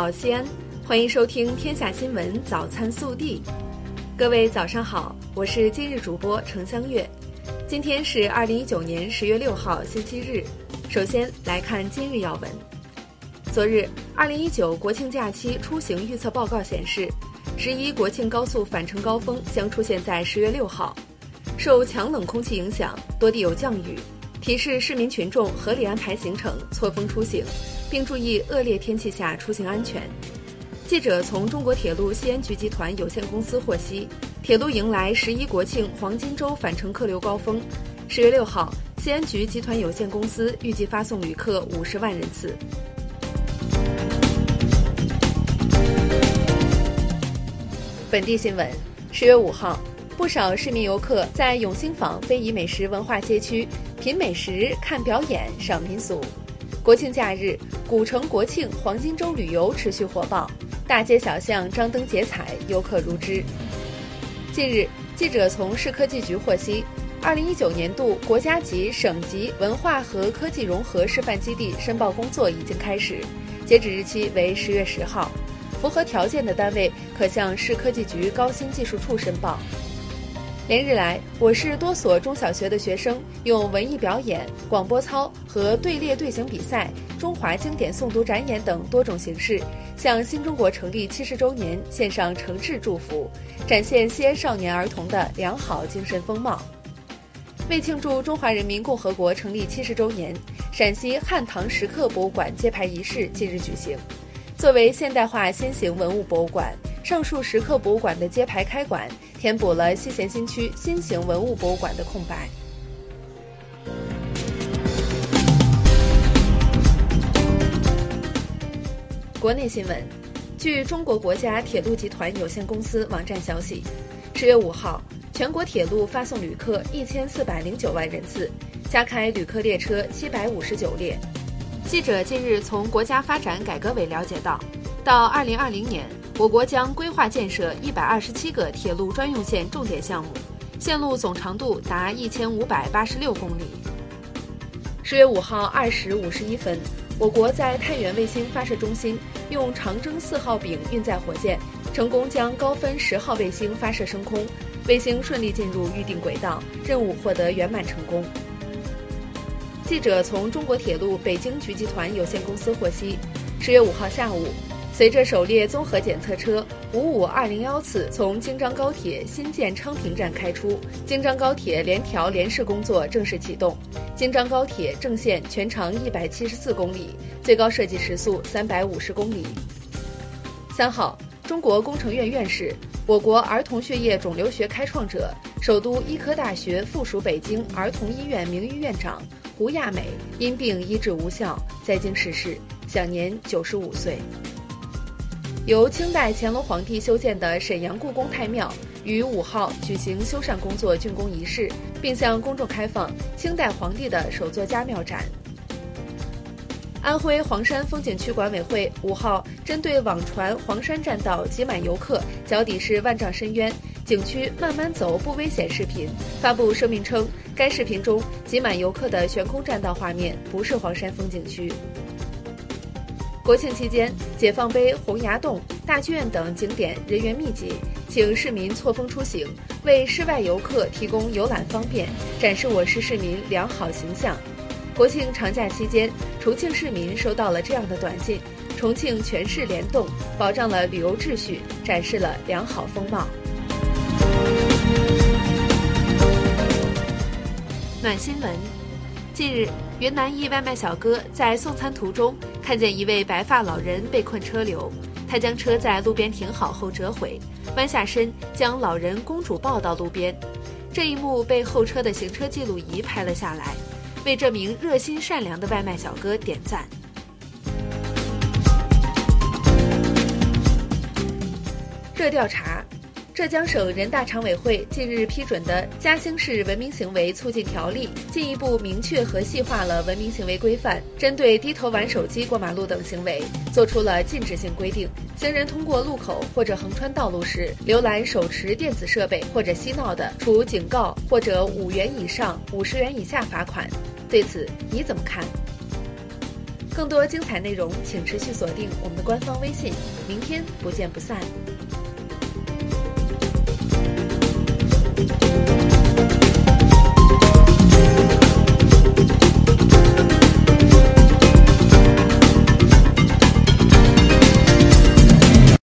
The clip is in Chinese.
好，西安，欢迎收听《天下新闻早餐速递》。各位早上好，我是今日主播程香月。今天是二零一九年十月六号，星期日。首先来看今日要闻。昨日，二零一九国庆假期出行预测报告显示，十一国庆高速返程高峰将出现在十月六号。受强冷空气影响，多地有降雨，提示市民群众合理安排行程，错峰出行。并注意恶劣天气下出行安全。记者从中国铁路西安局集团有限公司获悉，铁路迎来十一国庆黄金周返程客流高峰。十月六号，西安局集团有限公司预计发送旅客五十万人次。本地新闻：十月五号，不少市民游客在永兴坊非遗美食文化街区品美食、看表演、赏民俗。国庆假日，古城国庆黄金周旅游持续火爆，大街小巷张灯结彩，游客如织。近日，记者从市科技局获悉，二零一九年度国家级、省级文化和科技融合示范基地申报工作已经开始，截止日期为十月十号，符合条件的单位可向市科技局高新技术处申报。连日来，我市多所中小学的学生用文艺表演、广播操和队列队形比赛、中华经典诵读展演等多种形式，向新中国成立七十周年献上诚挚祝福，展现西安少年儿童的良好精神风貌。为庆祝中华人民共和国成立七十周年，陕西汉唐石刻博物馆揭牌仪式近日举行。作为现代化新型文物博物馆。上述石刻博物馆的揭牌开馆，填补了西咸新区新型文物博物馆的空白。国内新闻，据中国国家铁路集团有限公司网站消息，十月五号，全国铁路发送旅客一千四百零九万人次，加开旅客列车七百五十九列。记者近日从国家发展改革委了解到，到二零二零年。我国将规划建设一百二十七个铁路专用线重点项目，线路总长度达一千五百八十六公里。十月五号二时五十一分，我国在太原卫星发射中心用长征四号丙运载火箭，成功将高分十号卫星发射升空，卫星顺利进入预定轨道，任务获得圆满成功。记者从中国铁路北京局集团有限公司获悉，十月五号下午。随着首列综合检测车五五二零幺次从京张高铁新建昌平站开出，京张高铁联调联试工作正式启动。京张高铁正线全长一百七十四公里，最高设计时速三百五十公里。三号，中国工程院院士、我国儿童血液肿瘤学开创者、首都医科大学附属北京儿童医院名誉院长胡亚美因病医治无效，在京逝世，享年九十五岁。由清代乾隆皇帝修建的沈阳故宫太庙于五号举行修缮工作竣工仪式，并向公众开放清代皇帝的首座家庙展。安徽黄山风景区管委会五号针对网传黄山栈道挤满游客、脚底是万丈深渊，景区慢慢走不危险视频发布声明称，该视频中挤满游客的悬空栈道画面不是黄山风景区。国庆期间，解放碑、洪崖洞、大剧院等景点人员密集，请市民错峰出行，为室外游客提供游览方便，展示我市市民良好形象。国庆长假期间，重庆市民收到了这样的短信：重庆全市联动，保障了旅游秩序，展示了良好风貌。暖新闻，近日，云南一外卖小哥在送餐途中。看见一位白发老人被困车流，他将车在路边停好后折回，弯下身将老人公主抱到路边。这一幕被后车的行车记录仪拍了下来，为这名热心善良的外卖小哥点赞。热调查。浙江省人大常委会近日批准的《嘉兴市文明行为促进条例》进一步明确和细化了文明行为规范，针对低头玩手机过马路等行为作出了禁止性规定。行人通过路口或者横穿道路时浏览手持电子设备或者嬉闹的，处警告或者五元以上五十元以下罚款。对此你怎么看？更多精彩内容，请持续锁定我们的官方微信。明天不见不散。Thank you.